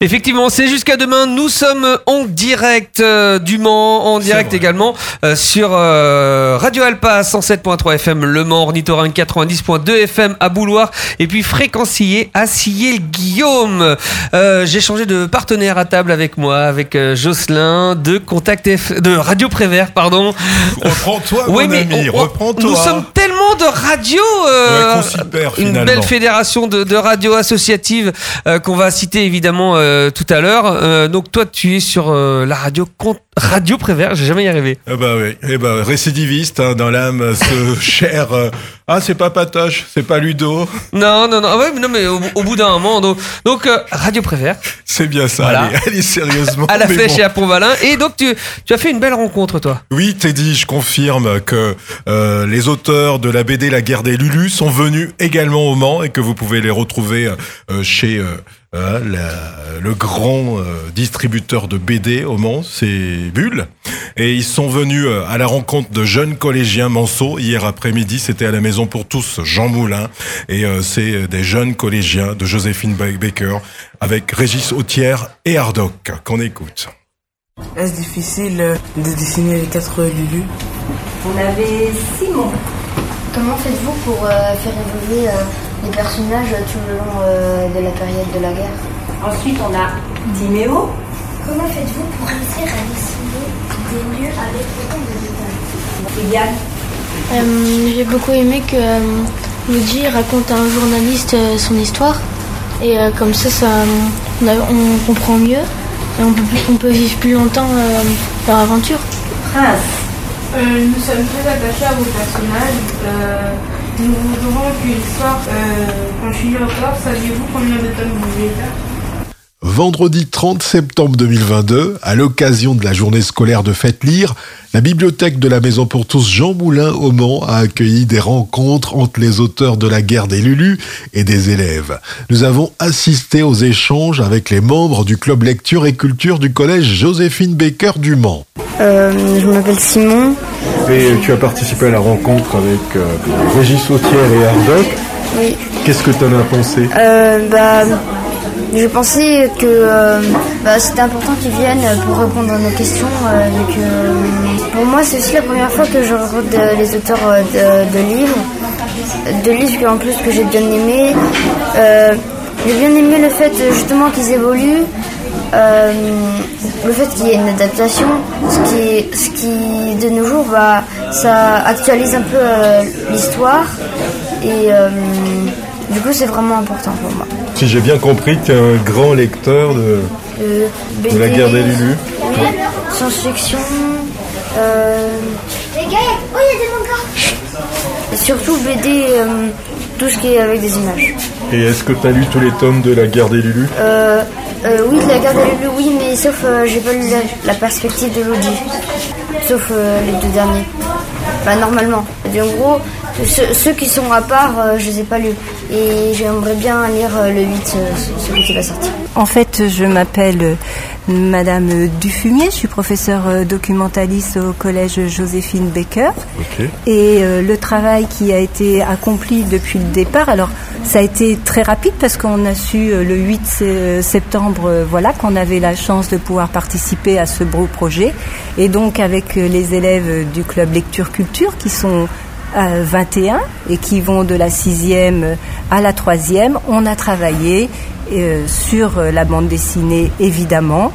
Effectivement, c'est jusqu'à demain. Nous sommes en direct euh, du Mans, en direct également euh, sur euh, Radio Alpa 107.3 FM Le Mans, Ornithorin 90.2 FM à Bouloir et puis fréquencier à Sillé-Guillaume. J'ai changé de partenaire à table avec moi, avec Jocelyn de Contact F... de Radio Prévert, pardon. Reprends-toi, mon ami, reprends-toi. Nous sommes tellement de radio, une belle fédération de, de radios associatives qu'on va citer évidemment euh, tout à l'heure. Euh, donc toi, tu es sur euh, la radio Radio Prévert. J'ai jamais y arrivé. Eh bah oui, eh bah, récidiviste hein, dans l'âme, ce cher. ah, c'est pas Patoche, c'est pas Ludo. Non, non, non. Ouais, mais non, mais au, bout d'un moment, donc, donc Radio Prévert. C'est bien ça. Allez, sérieusement. À la flèche et à Pont-Valin. Et donc tu, tu as fait une belle rencontre, toi. Oui, Teddy, je confirme que les auteurs de la BD La Guerre des Lulus sont venus également au Mans et que vous pouvez les retrouver chez euh, le grand euh, distributeur de BD au Mans, c'est Bulle. Et ils sont venus euh, à la rencontre de jeunes collégiens Manceau hier après-midi. C'était à la Maison pour tous, Jean Moulin. Et c'est des jeunes collégiens de Joséphine Baker avec Régis Autière et Ardoc qu'on écoute. Est-ce difficile de dessiner les quatre Lulu On avait Simon. Comment faites-vous pour faire évoluer les personnages tout le long euh, de la période de la guerre. Ensuite, on a Timéo. Comment faites-vous pour réussir à dessiner des lieux avec autant de détails? Yann euh, J'ai beaucoup aimé que euh, raconte à un journaliste euh, son histoire. Et comme ça, ça on, comprend mieux et on peut, on peut vivre plus longtemps leur aventure. Prince. nous sommes très attachés à vos personnages. Nous voudrons qu'une euh, continue encore. Saviez-vous combien de tomes vous Vendredi 30 septembre 2022, à l'occasion de la journée scolaire de Fête Lire, la bibliothèque de la Maison pour tous Jean Moulin au Mans a accueilli des rencontres entre les auteurs de la guerre des Lulus et des élèves. Nous avons assisté aux échanges avec les membres du club lecture et culture du collège Joséphine Baker du Mans. Euh, je m'appelle Simon. Et tu as participé à la rencontre avec euh, Régis Sautière et Ardoc. Oui. Qu'est-ce que tu en as pensé? Euh, bah, Je pensais que euh, bah, c'était important qu'ils viennent pour répondre à nos questions. pour moi, c'est aussi la première fois que je rencontre les auteurs de, livres. De livres en plus que j'ai bien aimé. j'ai bien aimé le fait justement qu'ils évoluent. Euh, le fait qu'il y ait une adaptation, ce qui, ce qui de nos jours, bah, ça actualise un peu euh, l'histoire et euh, du coup c'est vraiment important pour moi. Si j'ai bien compris, tu es un grand lecteur de, de la guerre des Lulu. Oui, science-fiction. Les gars, oh, il y a des mangas. Et surtout BD, tout ce qui est avec des images. Et est-ce que tu as lu tous les tomes de la guerre des Lulu euh, oui, la garde de Lulu, oui, mais sauf euh, j'ai pas lu la, perspective de Luigi. Sauf euh, les deux derniers. Enfin, normalement. en gros, ceux, qui sont à part, je les ai pas lus. Et j'aimerais bien lire le 8, celui qui va sortir. En fait, je m'appelle Madame Dufumier, je suis professeure documentaliste au collège Joséphine Baker. Et le travail qui a été accompli depuis le départ, alors ça a été très rapide parce qu'on a su euh, le 8 euh, septembre euh, voilà, qu'on avait la chance de pouvoir participer à ce beau projet. Et donc avec les élèves du club Lecture Culture qui sont à 21 et qui vont de la sixième à la troisième, on a travaillé sur la bande dessinée évidemment.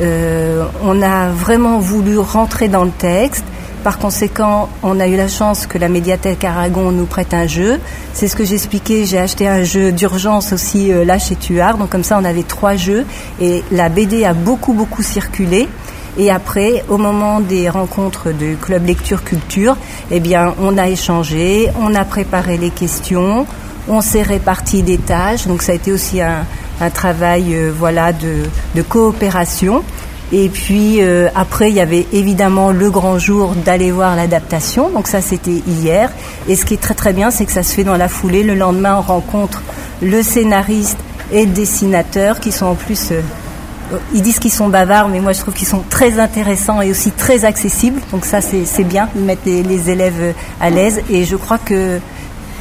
on a vraiment voulu rentrer dans le texte par conséquent, on a eu la chance que la médiathèque Aragon nous prête un jeu. C'est ce que j'expliquais, j'ai acheté un jeu d'urgence aussi euh, là chez Tuard. Donc comme ça, on avait trois jeux et la BD a beaucoup, beaucoup circulé. Et après, au moment des rencontres de Club Lecture Culture, eh bien, on a échangé, on a préparé les questions, on s'est réparti des tâches. Donc ça a été aussi un, travail, euh, voilà, de, de coopération. Et puis euh, après, il y avait évidemment le grand jour d'aller voir l'adaptation. Donc ça, c'était hier. Et ce qui est très très bien, c'est que ça se fait dans la foulée. Le lendemain, on rencontre le scénariste et le dessinateur qui sont en plus... Euh, ils disent qu'ils sont bavards, mais moi je trouve qu'ils sont très intéressants et aussi très accessibles. Donc ça, c'est bien, de mettre les, les élèves à l'aise. Et je crois que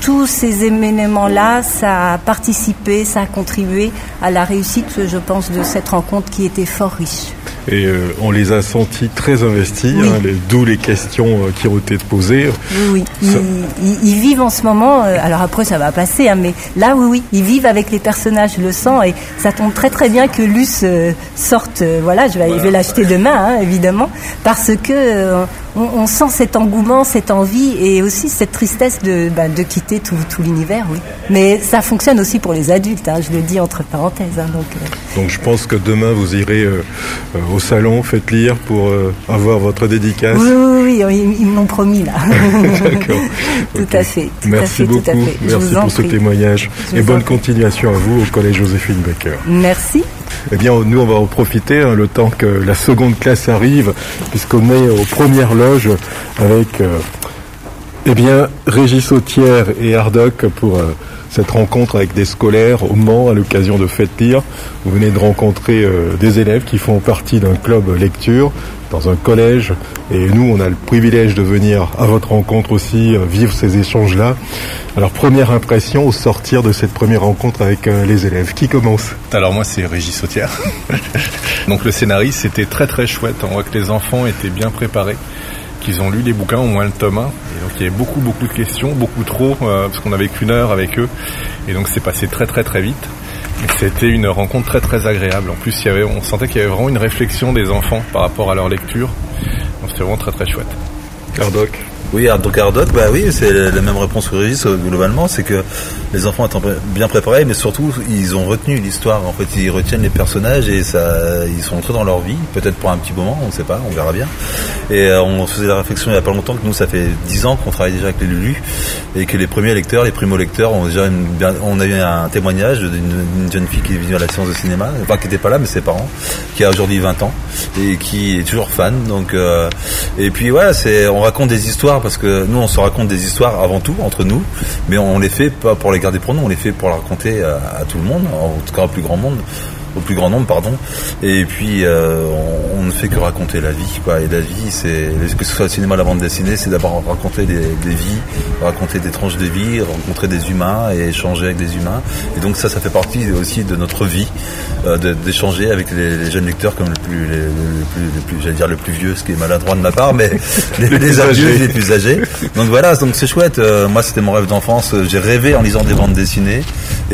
tous ces événements-là, ça a participé, ça a contribué à la réussite, je pense, de cette rencontre qui était fort riche. Et euh, on les a sentis très investis, hein, d'où les questions euh, qui ont été posées. Oui, oui. Ils, vivent en ce moment, euh, alors après ça va passer, hein, mais là oui, oui, ils vivent avec les personnages, je le sens, et ça tombe très très bien que Luce sorte, voilà, je vais, vais l'acheter demain, hein, évidemment, parce que on, sent cet engouement, cette envie et aussi cette tristesse de, bah, de quitter tout, tout l'univers, oui. Mais ça fonctionne aussi pour les adultes, hein, je le dis entre parenthèses. Hein, donc, euh. donc je pense que demain vous irez euh, euh, au salon, faites lire pour avoir votre dédicace. Oui, oui, oui ils, m'ont promis là. D'accord. tout à fait. Merci beaucoup. Merci pour ce témoignage et bonne continuation à vous au Collège Joséphine Becker. Merci. Eh bien, nous, on va en profiter hein, le temps que la seconde classe arrive, puisqu'on est aux premières loges avec, euh, eh bien, Régis Sautière et Ardoc pour euh, cette rencontre avec des scolaires au Mans à l'occasion de Fête Lire. Vous venez de rencontrer euh, des élèves qui font partie d'un club lecture dans un collège et nous on a le privilège de venir à votre rencontre aussi euh, vivre ces échanges là. Alors première impression au sortir de cette première rencontre avec euh, les élèves, qui commence? Alors moi c'est Régis Sautière. Donc le scénariste c'était très très chouette, on voit que les enfants étaient bien préparés qu'ils ont lu les bouquins, au moins le tome 1. Et donc il y avait beaucoup beaucoup de questions, beaucoup trop, euh, parce qu'on avait qu'une heure avec eux. Et donc c'est passé très très très vite. C'était une rencontre très très agréable. En plus, il on sentait qu'il y avait vraiment une réflexion des enfants par rapport à leur lecture. Donc c'était vraiment très très chouette. Oui, donc Ardoc, bah oui, c'est la même réponse que Régis euh, globalement, c'est que les enfants étant bien préparés, mais surtout ils ont retenu l'histoire. En fait, ils retiennent les personnages et ça, ils sont entrés dans leur vie, peut-être pour un petit moment, on ne sait pas, on verra bien. Et euh, on faisait la réflexion il n'y a pas longtemps que nous, ça fait dix ans qu'on travaille déjà avec les Lulu et que les premiers lecteurs, les primo-lecteurs, ont déjà on a eu un témoignage d'une jeune fille qui est venue à la séance de cinéma, enfin qui n'était pas là, mais ses parents, qui a aujourd'hui 20 ans et qui est toujours fan. Donc, euh, et puis voilà, c'est, on raconte des histoires parce que nous, on se raconte des histoires avant tout entre nous, mais on les fait pas pour les garder pour nous, on les fait pour les raconter à, tout le monde, en tout cas au plus grand monde au plus grand nombre, pardon. Et puis, euh, on, ne fait que raconter la vie, quoi. Et la vie, c'est que ce soit le cinéma, la bande dessinée, c'est d'abord raconter des, vies, raconter des tranches de vie, rencontrer des humains et échanger avec des humains. Et donc ça, ça fait partie aussi de notre vie, euh, d'échanger avec les, jeunes lecteurs comme le plus, les, plus, plus j'allais dire le plus vieux, ce qui est maladroit de ma part, mais les, les, adultes, les plus âgés. Donc voilà, donc c'est chouette. Euh, moi, c'était mon rêve d'enfance. J'ai rêvé en lisant des bandes dessinées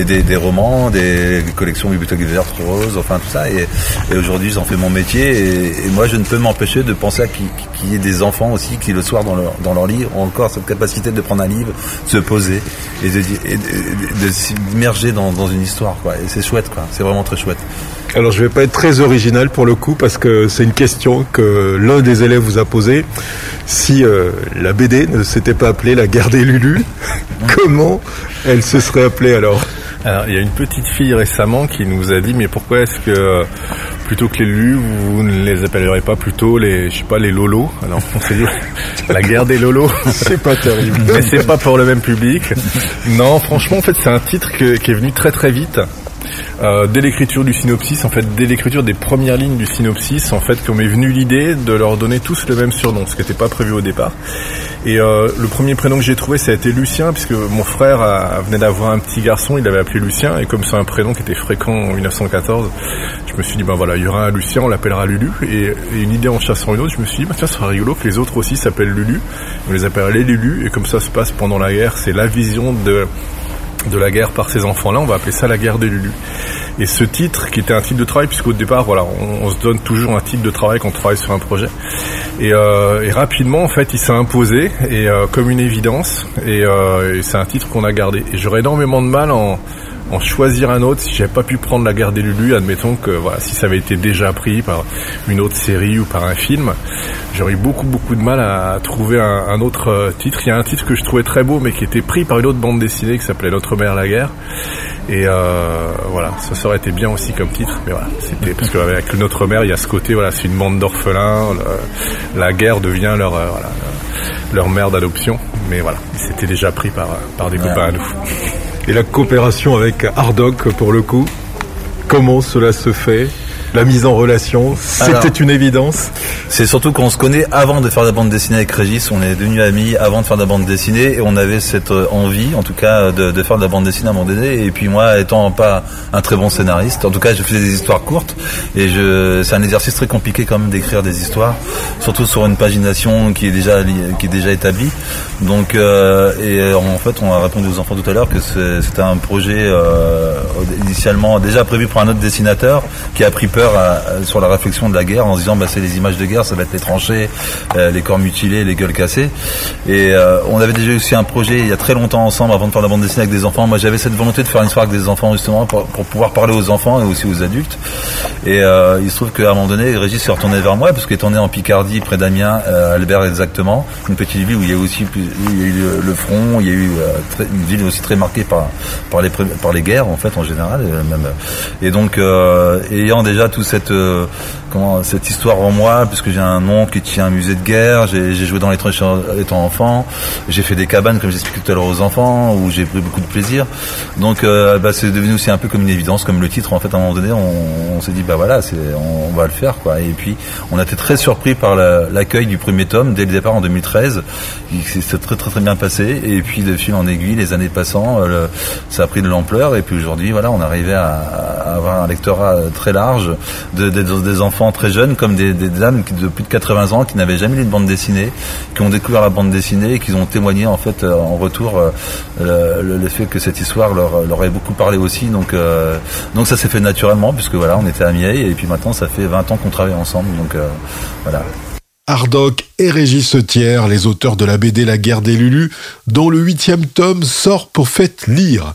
des, romans, des collections bibliothèques vertes enfin tout ça. Et, aujourd'hui, j'en fais mon métier. Et, moi, je ne peux m'empêcher de penser qu'il y ait des enfants aussi qui, le soir, dans leur, dans leur lit, ont encore cette capacité de prendre un livre, se poser et de, s'immerger dans, une histoire. Et c'est chouette. C'est vraiment très chouette. Alors je vais pas être très original pour le coup parce que c'est une question que l'un des élèves vous a posée. Si euh, la BD ne s'était pas appelée La guerre des Lulu, comment elle se serait appelée alors? Alors, il y a une petite fille récemment qui nous a dit mais pourquoi est-ce que plutôt que les lus, vous ne les appellerez pas plutôt les, je sais pas, les lolos? Alors, on s'est dit la guerre des lolos. c'est pas terrible. mais c'est pas pour le même public. Non, franchement, en fait, c'est un titre qui est venu très très vite. Euh, dès l'écriture du synopsis, en fait, dès l'écriture des premières lignes du synopsis, en fait, qu'on m'est venu l'idée de leur donner tous le même surnom, ce qui n'était pas prévu au départ. Et euh, le premier prénom que j'ai trouvé, ça a été Lucien, puisque mon frère venait d'avoir un petit garçon, il l'avait appelé Lucien, et comme c'est un prénom qui était fréquent en 1914, je me suis dit, ben voilà, il y aura un Lucien, on l'appellera Lulu. Et, une idée en chassant une autre, je me suis dit, bah tiens, ce sera rigolo que les autres aussi s'appellent Lulu. On les appellerait les Lulu, et comme ça se passe pendant la guerre, c'est la vision de de la guerre par ces enfants-là, on va appeler ça la guerre des Lulu. Et ce titre, qui était un titre de travail, puisqu'au départ, voilà, on, se donne toujours un titre de travail quand on travaille sur un projet. Et, euh, rapidement, en fait, il s'est imposé et euh, comme une évidence. Et, euh, et c'est un titre qu'on a gardé. Et j'aurais énormément de mal en en choisir un autre si j'avais pas pu prendre la guerre des Lulu, admettons que voilà, si ça avait été déjà pris par une autre série ou par un film, j'aurais eu beaucoup beaucoup de mal à trouver un, autre euh, titre. Il y a un titre que je trouvais très beau mais qui était pris par une autre bande dessinée qui s'appelait Notre mère la guerre. Et euh, voilà, ça aurait été bien aussi comme titre, mais voilà, c'était parce qu'avec Notre mère, il y a ce côté, voilà, c'est une bande d'orphelins, la guerre devient leur euh, voilà, leur mère d'adoption, mais voilà, c'était déjà pris par par des copains à nous. Et la coopération avec Hardoc, pour le coup, comment cela se fait? La mise en relation, c'était une évidence. C'est surtout qu'on se connaît avant de faire de la bande dessinée avec Régis. On est devenus amis avant de faire de la bande dessinée et on avait cette euh, envie, en tout cas, de, de faire de la bande dessinée à un moment donné. Et puis moi, étant pas un très bon scénariste, en tout cas, je faisais des histoires courtes et je, c'est un exercice très compliqué quand même d'écrire des histoires, surtout sur une pagination qui est déjà li- qui est déjà établie. Donc, euh, et euh, en fait, on a répondu aux enfants tout à l'heure que c'était un projet euh, initialement déjà prévu pour un autre dessinateur qui a pris peur à- à- sur la réflexion de la guerre en se disant bah, c'est les images de guerre, ça va être les tranchées, euh, les corps mutilés, les gueules cassées. Et euh, on avait déjà aussi un projet il y a très longtemps ensemble avant de faire la bande dessinée avec des enfants. Moi j'avais cette volonté de faire une histoire avec des enfants justement pour, pouvoir parler aux enfants et aussi aux adultes. Et euh, il se trouve qu'à un moment donné, Régis s'est retourné vers moi parce qu'étant né en Picardie, près d'Amiens, euh, Albert exactement, une petite ville où il y a aussi le, front, il y a eu euh, une ville aussi très marquée par par les par les guerres en fait en général euh. Et donc euh, ayant déjà toute cette euh, comment cette histoire en moi, puisque j'ai un oncle qui tient un musée de guerre, j'ai joué dans les tranchées étant enfant, j'ai fait des cabanes comme j'expliquais tout à l'heure aux enfants où j'ai pris beaucoup de plaisir. Donc euh, bah, c'est devenu aussi un peu comme une évidence, comme le titre en fait à un moment donné on, s'est dit bah voilà on, va le faire quoi. Et puis on a été très surpris par la- l'accueil du premier tome dès le départ en 2013. Il s'est très très très bien passé et puis de fil en aiguille les années passant euh, ça a pris de l'ampleur et puis aujourd'hui voilà on arrivait à, à avoir un lectorat très large de, de- des enfants très jeunes comme des, des dames de plus de 80 ans qui n'avaient jamais lu de bande dessinée qui ont découvert la bande dessinée et qui ont témoigné en fait euh, en retour euh, le, le fait que cette histoire leur, leur beaucoup parlé aussi. Donc euh, donc ça s'est fait naturellement puisque voilà on était amis et puis maintenant ça fait 20 ans qu'on travaille ensemble. Donc euh, voilà. Hardoc et Régis Setière, les auteurs de la BD La guerre des Lulus, dont le huitième tome sort pour faites lire.